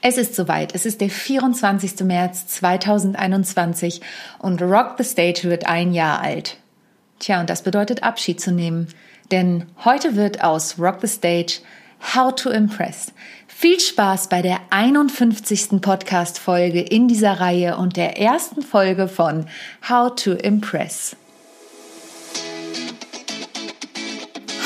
Es ist soweit. Es ist der 24. März 2021 und Rock the Stage wird ein Jahr alt. Tja, und das bedeutet Abschied zu nehmen. Denn heute wird aus Rock the Stage How to Impress. Viel Spaß bei der 51. Podcast-Folge in dieser Reihe und der ersten Folge von How to Impress.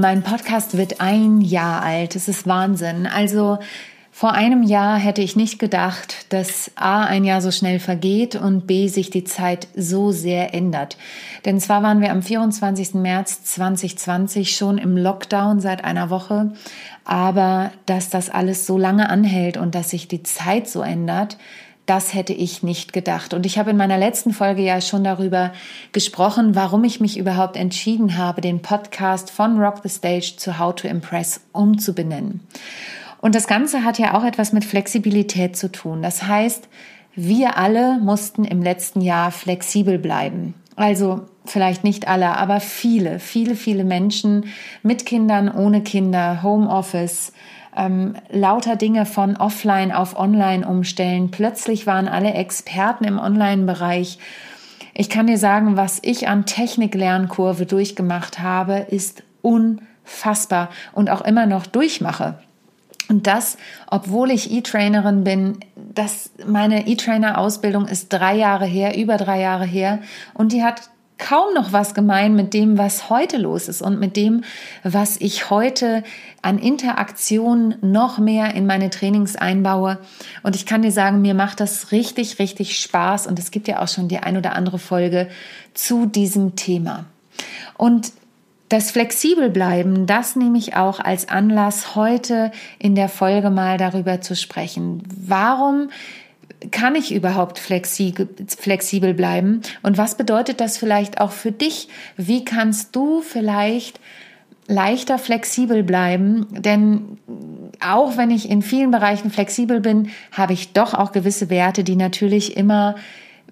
Mein Podcast wird ein Jahr alt. Es ist Wahnsinn. Also vor einem Jahr hätte ich nicht gedacht, dass A ein Jahr so schnell vergeht und B sich die Zeit so sehr ändert. Denn zwar waren wir am 24. März 2020 schon im Lockdown seit einer Woche, aber dass das alles so lange anhält und dass sich die Zeit so ändert, das hätte ich nicht gedacht. Und ich habe in meiner letzten Folge ja schon darüber gesprochen, warum ich mich überhaupt entschieden habe, den Podcast von Rock the Stage zu How to Impress umzubenennen. Und das Ganze hat ja auch etwas mit Flexibilität zu tun. Das heißt, wir alle mussten im letzten Jahr flexibel bleiben. Also vielleicht nicht alle, aber viele, viele, viele Menschen mit Kindern, ohne Kinder, Homeoffice, ähm, lauter Dinge von offline auf online umstellen. Plötzlich waren alle Experten im Online-Bereich. Ich kann dir sagen, was ich an Technik-Lernkurve durchgemacht habe, ist unfassbar und auch immer noch durchmache. Und das, obwohl ich E-Trainerin bin, das, meine E-Trainer-Ausbildung ist drei Jahre her, über drei Jahre her. Und die hat kaum noch was gemein mit dem, was heute los ist und mit dem, was ich heute an Interaktion noch mehr in meine Trainings einbaue. Und ich kann dir sagen, mir macht das richtig, richtig Spaß. Und es gibt ja auch schon die ein oder andere Folge zu diesem Thema. Und das Flexibelbleiben, das nehme ich auch als Anlass, heute in der Folge mal darüber zu sprechen. Warum kann ich überhaupt flexibel bleiben? Und was bedeutet das vielleicht auch für dich? Wie kannst du vielleicht leichter flexibel bleiben? Denn auch wenn ich in vielen Bereichen flexibel bin, habe ich doch auch gewisse Werte, die natürlich immer,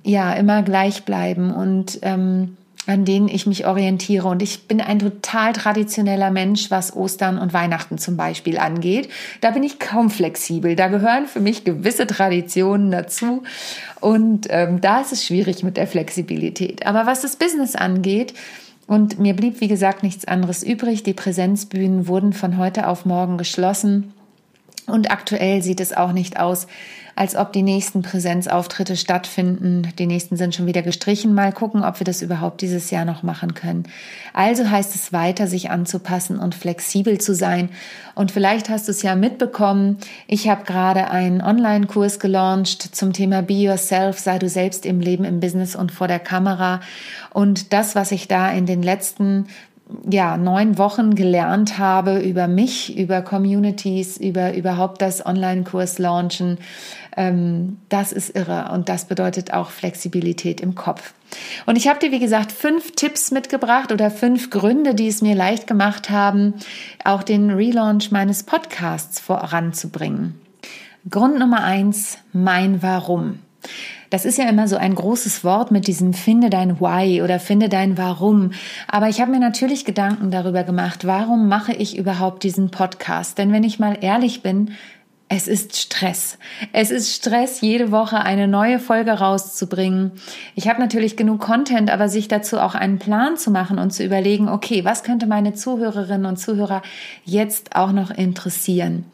ja, immer gleich bleiben. Und ähm, an denen ich mich orientiere. Und ich bin ein total traditioneller Mensch, was Ostern und Weihnachten zum Beispiel angeht. Da bin ich kaum flexibel. Da gehören für mich gewisse Traditionen dazu. Und ähm, da ist es schwierig mit der Flexibilität. Aber was das Business angeht, und mir blieb, wie gesagt, nichts anderes übrig. Die Präsenzbühnen wurden von heute auf morgen geschlossen. Und aktuell sieht es auch nicht aus, als ob die nächsten Präsenzauftritte stattfinden. Die nächsten sind schon wieder gestrichen. Mal gucken, ob wir das überhaupt dieses Jahr noch machen können. Also heißt es weiter, sich anzupassen und flexibel zu sein. Und vielleicht hast du es ja mitbekommen. Ich habe gerade einen Online-Kurs gelauncht zum Thema Be Yourself, sei du selbst im Leben, im Business und vor der Kamera. Und das, was ich da in den letzten ja, neun Wochen gelernt habe über mich, über Communities, über überhaupt das Online-Kurs launchen. Ähm, das ist irre und das bedeutet auch Flexibilität im Kopf. Und ich habe dir, wie gesagt, fünf Tipps mitgebracht oder fünf Gründe, die es mir leicht gemacht haben, auch den Relaunch meines Podcasts voranzubringen. Grund Nummer eins, mein Warum. Das ist ja immer so ein großes Wort mit diesem finde dein Why oder finde dein Warum. Aber ich habe mir natürlich Gedanken darüber gemacht, warum mache ich überhaupt diesen Podcast? Denn wenn ich mal ehrlich bin, es ist Stress. Es ist Stress, jede Woche eine neue Folge rauszubringen. Ich habe natürlich genug Content, aber sich dazu auch einen Plan zu machen und zu überlegen, okay, was könnte meine Zuhörerinnen und Zuhörer jetzt auch noch interessieren?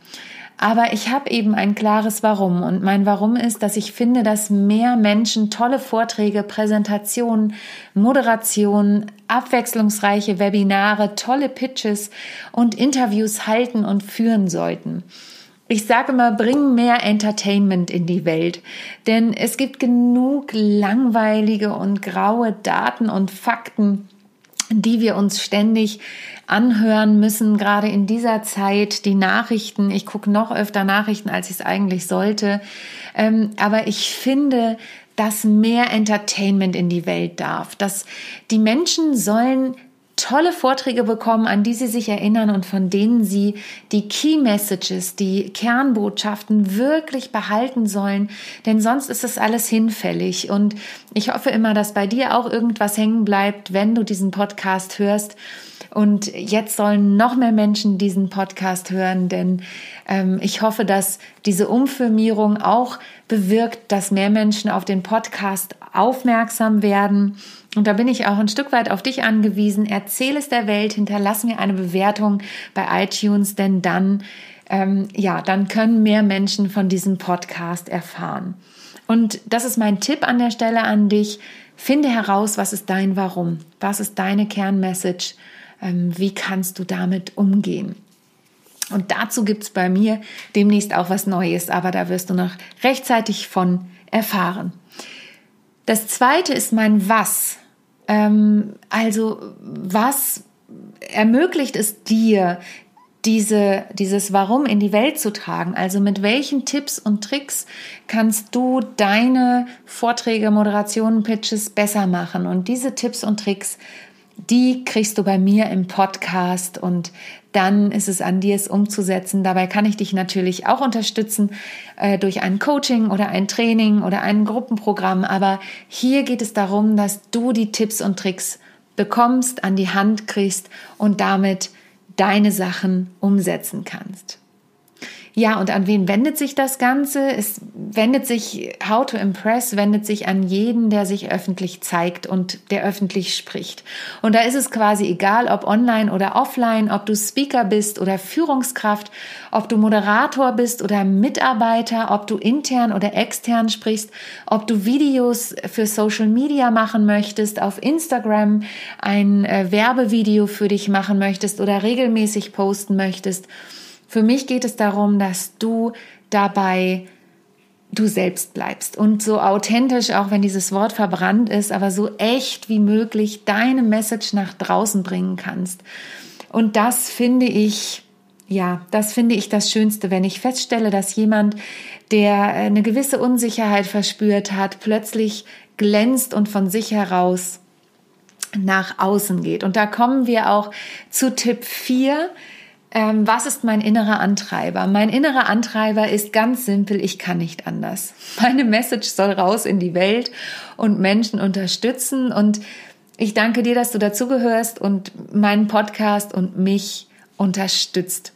Aber ich habe eben ein klares Warum. Und mein Warum ist, dass ich finde, dass mehr Menschen tolle Vorträge, Präsentationen, Moderationen, abwechslungsreiche Webinare, tolle Pitches und Interviews halten und führen sollten. Ich sage immer, bring mehr Entertainment in die Welt, denn es gibt genug langweilige und graue Daten und Fakten, die wir uns ständig anhören müssen, gerade in dieser Zeit, die Nachrichten. Ich gucke noch öfter Nachrichten, als ich es eigentlich sollte. Ähm, aber ich finde, dass mehr Entertainment in die Welt darf, dass die Menschen sollen tolle Vorträge bekommen, an die sie sich erinnern und von denen sie die Key Messages, die Kernbotschaften wirklich behalten sollen, denn sonst ist das alles hinfällig. Und ich hoffe immer, dass bei dir auch irgendwas hängen bleibt, wenn du diesen Podcast hörst. Und jetzt sollen noch mehr Menschen diesen Podcast hören, denn ähm, ich hoffe, dass diese Umfirmierung auch bewirkt, dass mehr Menschen auf den Podcast aufmerksam werden. Und da bin ich auch ein Stück weit auf dich angewiesen. Erzähl es der Welt, hinterlass mir eine Bewertung bei iTunes, denn dann, ähm, ja, dann können mehr Menschen von diesem Podcast erfahren. Und das ist mein Tipp an der Stelle an dich. Finde heraus, was ist dein Warum? Was ist deine Kernmessage? Ähm, wie kannst du damit umgehen? Und dazu gibt es bei mir demnächst auch was Neues, aber da wirst du noch rechtzeitig von erfahren. Das zweite ist mein Was. Ähm, also was ermöglicht es dir, diese, dieses Warum in die Welt zu tragen. Also mit welchen Tipps und Tricks kannst du deine Vorträge, Moderationen, Pitches besser machen? Und diese Tipps und Tricks die kriegst du bei mir im Podcast und dann ist es an dir, es umzusetzen. Dabei kann ich dich natürlich auch unterstützen äh, durch ein Coaching oder ein Training oder ein Gruppenprogramm. Aber hier geht es darum, dass du die Tipps und Tricks bekommst, an die Hand kriegst und damit deine Sachen umsetzen kannst. Ja, und an wen wendet sich das Ganze? Es wendet sich, How to Impress wendet sich an jeden, der sich öffentlich zeigt und der öffentlich spricht. Und da ist es quasi egal, ob online oder offline, ob du Speaker bist oder Führungskraft, ob du Moderator bist oder Mitarbeiter, ob du intern oder extern sprichst, ob du Videos für Social Media machen möchtest, auf Instagram ein äh, Werbevideo für dich machen möchtest oder regelmäßig posten möchtest für mich geht es darum, dass du dabei du selbst bleibst und so authentisch, auch wenn dieses Wort verbrannt ist, aber so echt wie möglich deine Message nach draußen bringen kannst. Und das finde ich, ja, das finde ich das Schönste, wenn ich feststelle, dass jemand, der eine gewisse Unsicherheit verspürt hat, plötzlich glänzt und von sich heraus nach außen geht. Und da kommen wir auch zu Tipp 4 ähm, was ist mein innerer Antreiber? Mein innerer Antreiber ist ganz simpel, ich kann nicht anders. Meine Message soll raus in die Welt und Menschen unterstützen. Und ich danke dir, dass du dazugehörst und meinen Podcast und mich unterstützt.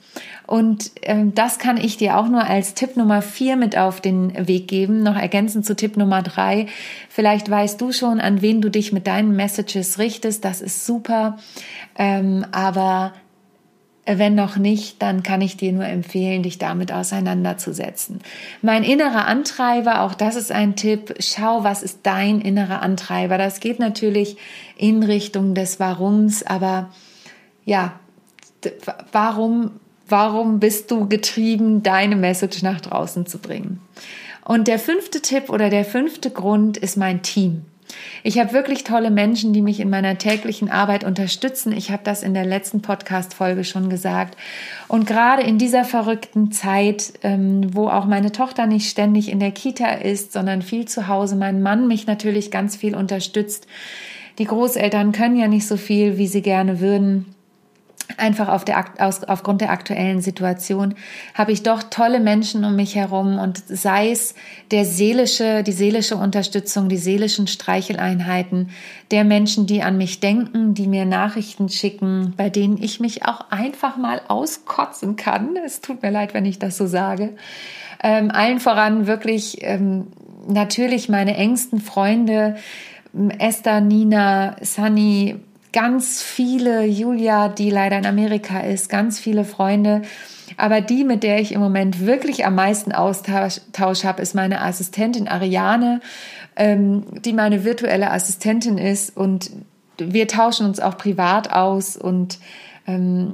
Und ähm, das kann ich dir auch nur als Tipp Nummer vier mit auf den Weg geben, noch ergänzend zu Tipp Nummer drei. Vielleicht weißt du schon, an wen du dich mit deinen Messages richtest. Das ist super. Ähm, aber wenn noch nicht, dann kann ich dir nur empfehlen, dich damit auseinanderzusetzen. Mein innerer Antreiber, auch das ist ein Tipp. Schau, was ist dein innerer Antreiber? Das geht natürlich in Richtung des Warums, aber ja, warum, warum bist du getrieben, deine Message nach draußen zu bringen? Und der fünfte Tipp oder der fünfte Grund ist mein Team. Ich habe wirklich tolle Menschen, die mich in meiner täglichen Arbeit unterstützen. Ich habe das in der letzten Podcast-Folge schon gesagt. Und gerade in dieser verrückten Zeit, ähm, wo auch meine Tochter nicht ständig in der Kita ist, sondern viel zu Hause, mein Mann mich natürlich ganz viel unterstützt. Die Großeltern können ja nicht so viel, wie sie gerne würden einfach auf der, aus, aufgrund der aktuellen Situation habe ich doch tolle Menschen um mich herum und sei es der seelische, die seelische Unterstützung, die seelischen Streicheleinheiten der Menschen, die an mich denken, die mir Nachrichten schicken, bei denen ich mich auch einfach mal auskotzen kann. Es tut mir leid, wenn ich das so sage. Ähm, allen voran wirklich ähm, natürlich meine engsten Freunde, Esther, Nina, Sunny, ganz viele, Julia, die leider in Amerika ist, ganz viele Freunde. Aber die, mit der ich im Moment wirklich am meisten Austausch habe, ist meine Assistentin Ariane, ähm, die meine virtuelle Assistentin ist. Und wir tauschen uns auch privat aus und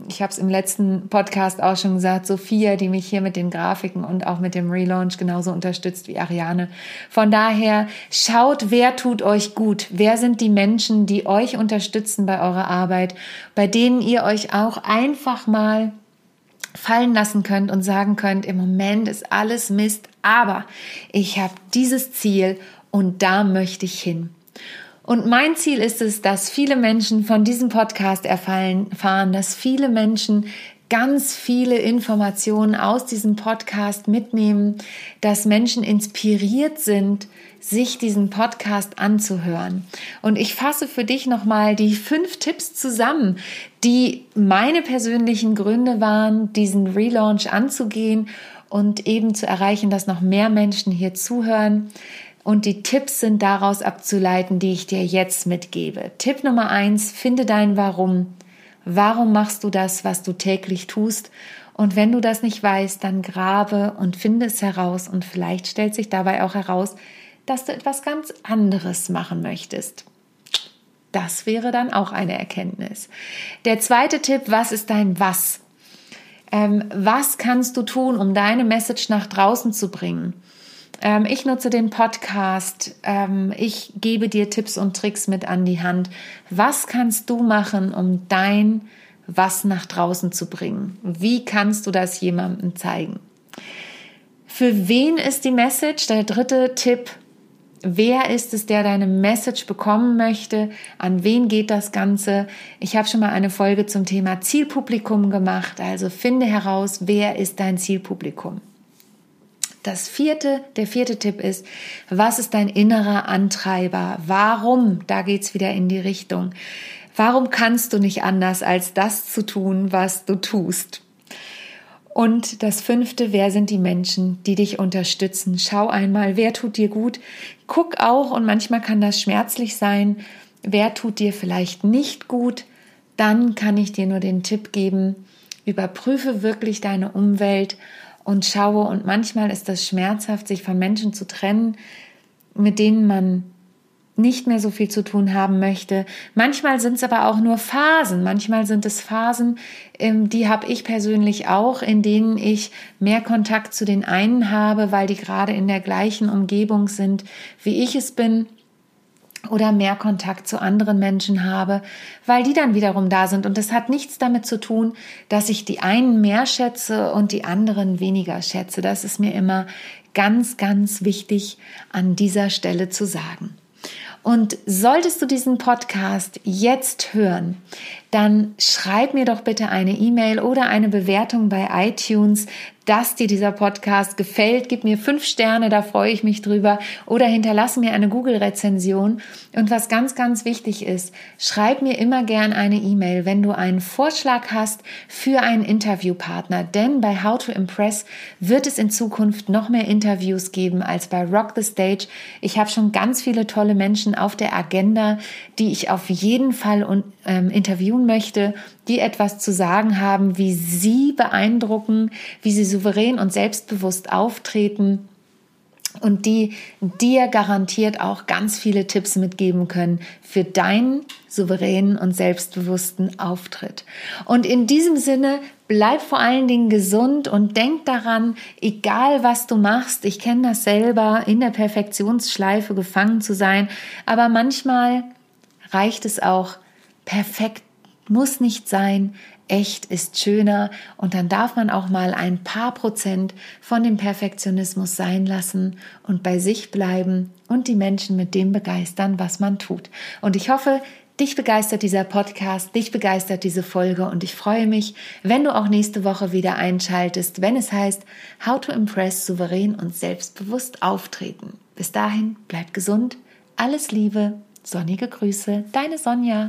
ich habe es im letzten Podcast auch schon gesagt, Sophia, die mich hier mit den Grafiken und auch mit dem Relaunch genauso unterstützt wie Ariane. Von daher schaut, wer tut euch gut, wer sind die Menschen, die euch unterstützen bei eurer Arbeit, bei denen ihr euch auch einfach mal fallen lassen könnt und sagen könnt, im Moment ist alles Mist, aber ich habe dieses Ziel und da möchte ich hin. Und mein Ziel ist es, dass viele Menschen von diesem Podcast erfahren, dass viele Menschen ganz viele Informationen aus diesem Podcast mitnehmen, dass Menschen inspiriert sind, sich diesen Podcast anzuhören. Und ich fasse für dich nochmal die fünf Tipps zusammen, die meine persönlichen Gründe waren, diesen Relaunch anzugehen und eben zu erreichen, dass noch mehr Menschen hier zuhören. Und die Tipps sind daraus abzuleiten, die ich dir jetzt mitgebe. Tipp Nummer eins, finde dein Warum. Warum machst du das, was du täglich tust? Und wenn du das nicht weißt, dann grabe und finde es heraus und vielleicht stellt sich dabei auch heraus, dass du etwas ganz anderes machen möchtest. Das wäre dann auch eine Erkenntnis. Der zweite Tipp, was ist dein Was? Ähm, was kannst du tun, um deine Message nach draußen zu bringen? Ähm, ich nutze den Podcast. Ähm, ich gebe dir Tipps und Tricks mit an die Hand. Was kannst du machen, um dein Was nach draußen zu bringen? Wie kannst du das jemandem zeigen? Für wen ist die Message? Der dritte Tipp. Wer ist es, der deine Message bekommen möchte? An wen geht das Ganze? Ich habe schon mal eine Folge zum Thema Zielpublikum gemacht. Also finde heraus, wer ist dein Zielpublikum? Das vierte, der vierte Tipp ist, was ist dein innerer Antreiber? Warum? Da geht's wieder in die Richtung. Warum kannst du nicht anders, als das zu tun, was du tust? Und das fünfte, wer sind die Menschen, die dich unterstützen? Schau einmal, wer tut dir gut? Guck auch, und manchmal kann das schmerzlich sein, wer tut dir vielleicht nicht gut? Dann kann ich dir nur den Tipp geben, überprüfe wirklich deine Umwelt und schaue. Und manchmal ist das schmerzhaft, sich von Menschen zu trennen, mit denen man nicht mehr so viel zu tun haben möchte. Manchmal sind es aber auch nur Phasen. Manchmal sind es Phasen, ähm, die habe ich persönlich auch, in denen ich mehr Kontakt zu den einen habe, weil die gerade in der gleichen Umgebung sind, wie ich es bin oder mehr Kontakt zu anderen Menschen habe, weil die dann wiederum da sind. Und das hat nichts damit zu tun, dass ich die einen mehr schätze und die anderen weniger schätze. Das ist mir immer ganz, ganz wichtig an dieser Stelle zu sagen. Und solltest du diesen Podcast jetzt hören, dann schreib mir doch bitte eine E-Mail oder eine Bewertung bei iTunes, dass dir dieser Podcast gefällt. Gib mir fünf Sterne, da freue ich mich drüber. Oder hinterlass mir eine Google-Rezension. Und was ganz, ganz wichtig ist, schreib mir immer gern eine E-Mail, wenn du einen Vorschlag hast für einen Interviewpartner. Denn bei How to Impress wird es in Zukunft noch mehr Interviews geben als bei Rock the Stage. Ich habe schon ganz viele tolle Menschen auf der Agenda, die ich auf jeden Fall ähm, möchte die etwas zu sagen haben, wie sie beeindrucken, wie sie souverän und selbstbewusst auftreten und die dir garantiert auch ganz viele Tipps mitgeben können für deinen souveränen und selbstbewussten Auftritt. Und in diesem Sinne, bleib vor allen Dingen gesund und denk daran, egal was du machst, ich kenne das selber, in der Perfektionsschleife gefangen zu sein, aber manchmal reicht es auch, perfekt muss nicht sein, echt ist schöner und dann darf man auch mal ein paar Prozent von dem Perfektionismus sein lassen und bei sich bleiben und die Menschen mit dem begeistern, was man tut. Und ich hoffe, dich begeistert dieser Podcast, dich begeistert diese Folge und ich freue mich, wenn du auch nächste Woche wieder einschaltest, wenn es heißt How to Impress souverän und selbstbewusst auftreten. Bis dahin, bleib gesund, alles Liebe, sonnige Grüße, deine Sonja.